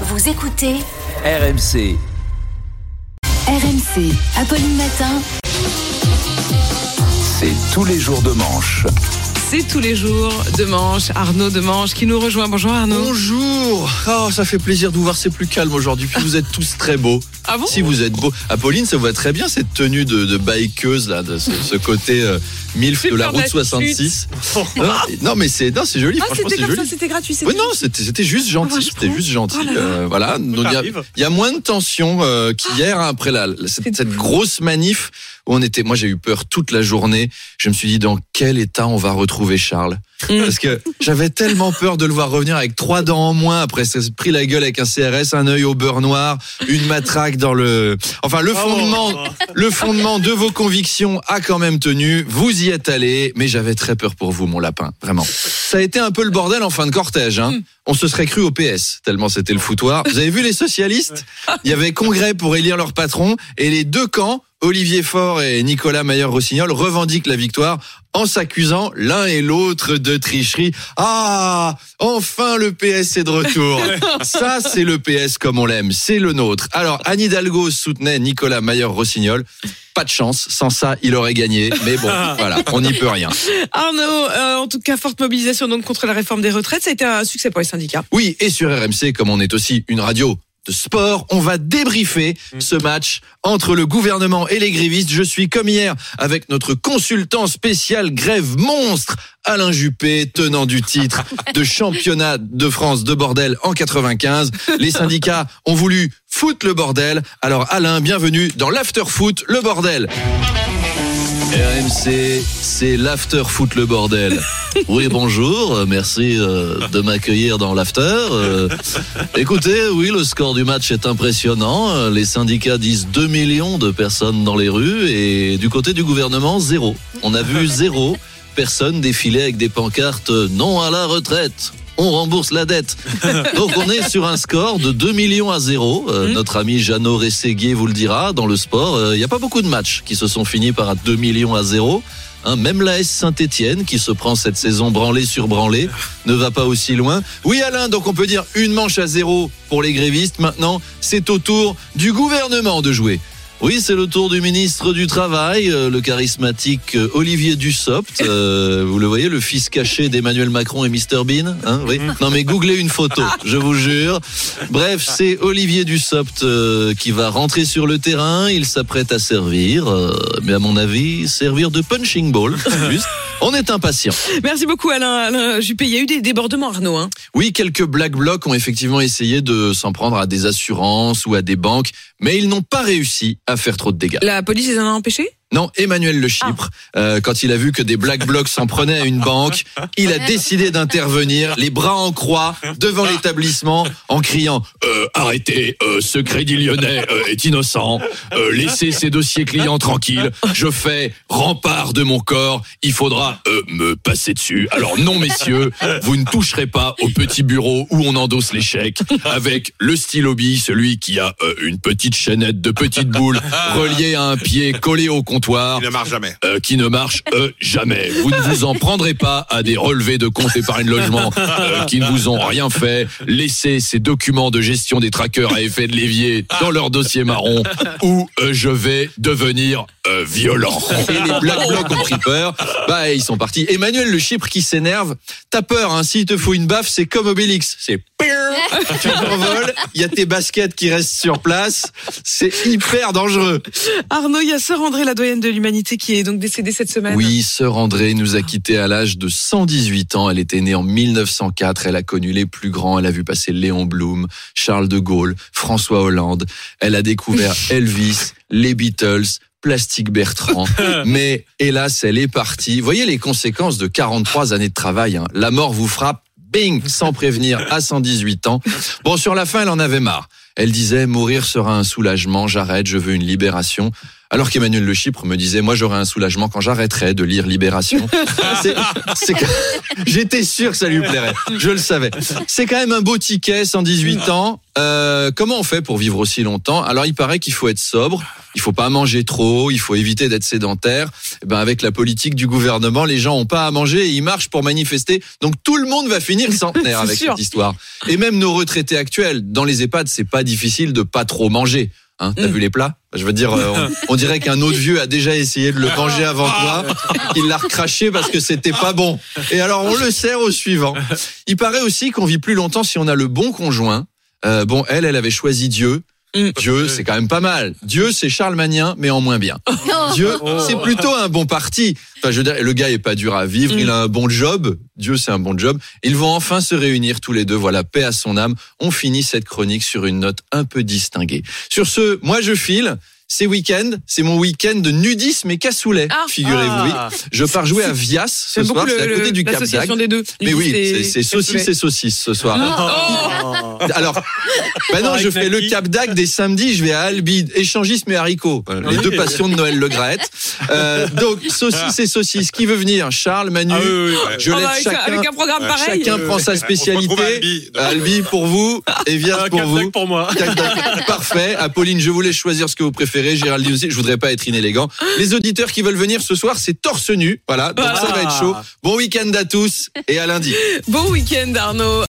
Vous écoutez RMC. RMC, Apolline Matin. C'est tous les jours de manche. C'est tous les jours de manche. Arnaud de manche qui nous rejoint. Bonjour Arnaud. Bonjour Oh, ça fait plaisir de vous voir, c'est plus calme aujourd'hui. Puis vous êtes tous très beaux. Ah bon Si vous êtes beaux. Apolline, ça vous va très bien cette tenue de, de bikeuse, là, de ce, ce côté euh, milf J'ai de la route d'être 66. non, non, mais c'est non, c'est joli, Ah, franchement, c'était comme joli. ça, c'était gratuit. Oui, non, c'était c'était juste gentil. Ah, C'était juste gentil. Oh là là. euh, voilà. Donc, il y a- il y, a moins de tension euh, qu'hier hein, après la, la- cette, cette grosse manif où on était. Moi, j'ai eu peur toute la journée. Je me suis dit dans quel état on va retrouver Charles? Parce que j'avais tellement peur de le voir revenir avec trois dents en moins après s'être pris la gueule avec un CRS, un œil au beurre noir, une matraque dans le. Enfin, le fondement, le fondement de vos convictions a quand même tenu. Vous y êtes allé, mais j'avais très peur pour vous, mon lapin. Vraiment. Ça a été un peu le bordel en fin de cortège. Hein. On se serait cru au PS, tellement c'était le foutoir. Vous avez vu les socialistes? Il y avait congrès pour élire leur patron, et les deux camps, Olivier Faure et Nicolas Mayer-Rossignol, revendiquent la victoire en s'accusant l'un et l'autre de tricherie. Ah, enfin le PS est de retour. Ça, c'est le PS comme on l'aime, c'est le nôtre. Alors, Anne Hidalgo soutenait Nicolas Mayer-Rossignol. Pas de chance, sans ça, il aurait gagné. Mais bon, voilà, on n'y peut rien. Arnaud, euh, en tout cas, forte mobilisation donc contre la réforme des retraites. Ça a été un succès pour les syndicats. Oui, et sur RMC, comme on est aussi une radio de sport, on va débriefer ce match entre le gouvernement et les grévistes. Je suis comme hier avec notre consultant spécial grève monstre, Alain Juppé, tenant du titre de championnat de France de bordel en 95. Les syndicats ont voulu foutre le bordel. Alors Alain, bienvenue dans l'after foot, le bordel. RMC, c'est l'after foot le bordel. Oui, bonjour, merci euh, de m'accueillir dans l'after. Euh, écoutez, oui, le score du match est impressionnant. Euh, Les syndicats disent 2 millions de personnes dans les rues et du côté du gouvernement, zéro. On a vu zéro personne défiler avec des pancartes non à la retraite. On rembourse la dette. Donc on est sur un score de 2 millions à zéro. Euh, Notre ami Jeannot Rességuier vous le dira. Dans le sport, euh, il n'y a pas beaucoup de matchs qui se sont finis par 2 millions à zéro. Hein, même la S Saint-Etienne, qui se prend cette saison branlée sur branlée, ne va pas aussi loin. Oui Alain, donc on peut dire une manche à zéro pour les grévistes. Maintenant, c'est au tour du gouvernement de jouer. Oui, c'est le tour du ministre du Travail, euh, le charismatique euh, Olivier Dussopt. Euh, vous le voyez, le fils caché d'Emmanuel Macron et Mr Bean. Hein, oui. Non mais googlez une photo, je vous jure. Bref, c'est Olivier Dussopt euh, qui va rentrer sur le terrain. Il s'apprête à servir, euh, mais à mon avis, servir de punching ball. Juste. On est impatient. Merci beaucoup Alain, Alain Juppé. Il y a eu des débordements Arnaud. Hein. Oui, quelques black blocs ont effectivement essayé de s'en prendre à des assurances ou à des banques, mais ils n'ont pas réussi à faire trop de dégâts. La police les en a empêchés? Non, Emmanuel Le Chypre, euh, quand il a vu que des black blocs s'en prenaient à une banque, il a décidé d'intervenir, les bras en croix, devant l'établissement, en criant euh, Arrêtez, euh, ce crédit lyonnais est innocent, laissez ces dossiers clients tranquilles, je fais rempart de mon corps, il faudra me passer dessus. Alors non, messieurs, vous ne toucherez pas au petit bureau où on endosse les chèques, avec le stylo celui qui a une petite chaînette de petites boules reliée à un pied collé au comptoir Il ne marche jamais. euh, qui ne marche euh, jamais. Vous ne vous en prendrez pas à des relevés de compte épargne logement euh, qui ne vous ont rien fait. Laissez ces documents de gestion des traqueurs à effet de levier dans leur dossier marron ou euh, je vais devenir euh, violent. Et les Black Blocs ont pris peur. Bah, ils sont partis. Emmanuel Le Chypre qui s'énerve. T'as peur, hein. S'il te faut une baffe, c'est comme Obélix. C'est tu t'envoles, il y a tes baskets qui restent sur place. C'est hyper dangereux. Arnaud, il y a Sœur André, la doyenne de l'humanité, qui est donc décédée cette semaine. Oui, sœur André nous a quittés à l'âge de 118 ans. Elle était née en 1904. Elle a connu les plus grands. Elle a vu passer Léon Blum, Charles de Gaulle, François Hollande. Elle a découvert Elvis, les Beatles, Plastique Bertrand. Mais hélas, elle est partie. Voyez les conséquences de 43 années de travail. hein. La mort vous frappe. Bing, sans prévenir, à 118 ans. Bon, sur la fin, elle en avait marre. Elle disait, mourir sera un soulagement, j'arrête, je veux une libération. Alors qu'Emmanuel Le Chypre me disait, moi j'aurai un soulagement quand j'arrêterai de lire Libération. J'étais sûr que ça lui plairait. Je le savais. C'est quand même un beau ticket, 118 ans. Euh, comment on fait pour vivre aussi longtemps? Alors il paraît qu'il faut être sobre, il faut pas manger trop, il faut éviter d'être sédentaire. Eh ben avec la politique du gouvernement, les gens ont pas à manger et ils marchent pour manifester. Donc tout le monde va finir centenaire avec sûr. cette histoire. Et même nos retraités actuels, dans les EHPAD, c'est pas difficile de pas trop manger. Hein, T'as vu les plats Je veux dire, euh, on, on dirait qu'un autre vieux a déjà essayé de le manger avant toi. Il l'a recraché parce que c'était pas bon. Et alors on le sert au suivant. Il paraît aussi qu'on vit plus longtemps si on a le bon conjoint. Euh, bon, elle, elle avait choisi Dieu. Dieu, c'est quand même pas mal. Dieu, c'est Charlemagnin, mais en moins bien. Dieu, c'est plutôt un bon parti. Enfin, je veux dire, le gars est pas dur à vivre, Mm. il a un bon job. Dieu, c'est un bon job. Ils vont enfin se réunir tous les deux. Voilà, paix à son âme. On finit cette chronique sur une note un peu distinguée. Sur ce, moi, je file. C'est week-end, c'est mon week-end de nudisme et cassoulet. Ah. Figurez-vous, Ah. oui. Je pars jouer à Vias ce soir, beaucoup c'est à le- côté le- du Cap d'Agde. l'association des deux. Mais oui, c'est saucisse et saucisse ce soir. Oh Alors, ben non, je fais le Cap d'Agde et samedi, je vais à Albi, échangisme et haricots. Les Oui. deux passions de Noël Le Graët. Euh, donc, saucisse et saucisse. Qui veut venir? Charles, Manu? Ah oui, oui, oui. Je Oh, laisse bah, avec, chacun, avec un programme pareil. chacun prend sa spécialité. Albi. Albi pour vous et Vias Ah, pour vous. pour moi. Parfait. Apolline, je vous laisse choisir ce que vous préférez. Géraldine aussi. Je voudrais pas être inélégant. Les auditeurs qui veulent venir ce soir, c'est torse nu. Voilà. Donc ça va être chaud. Bon week-end à tous et à lundi. Bon week-end Arnaud.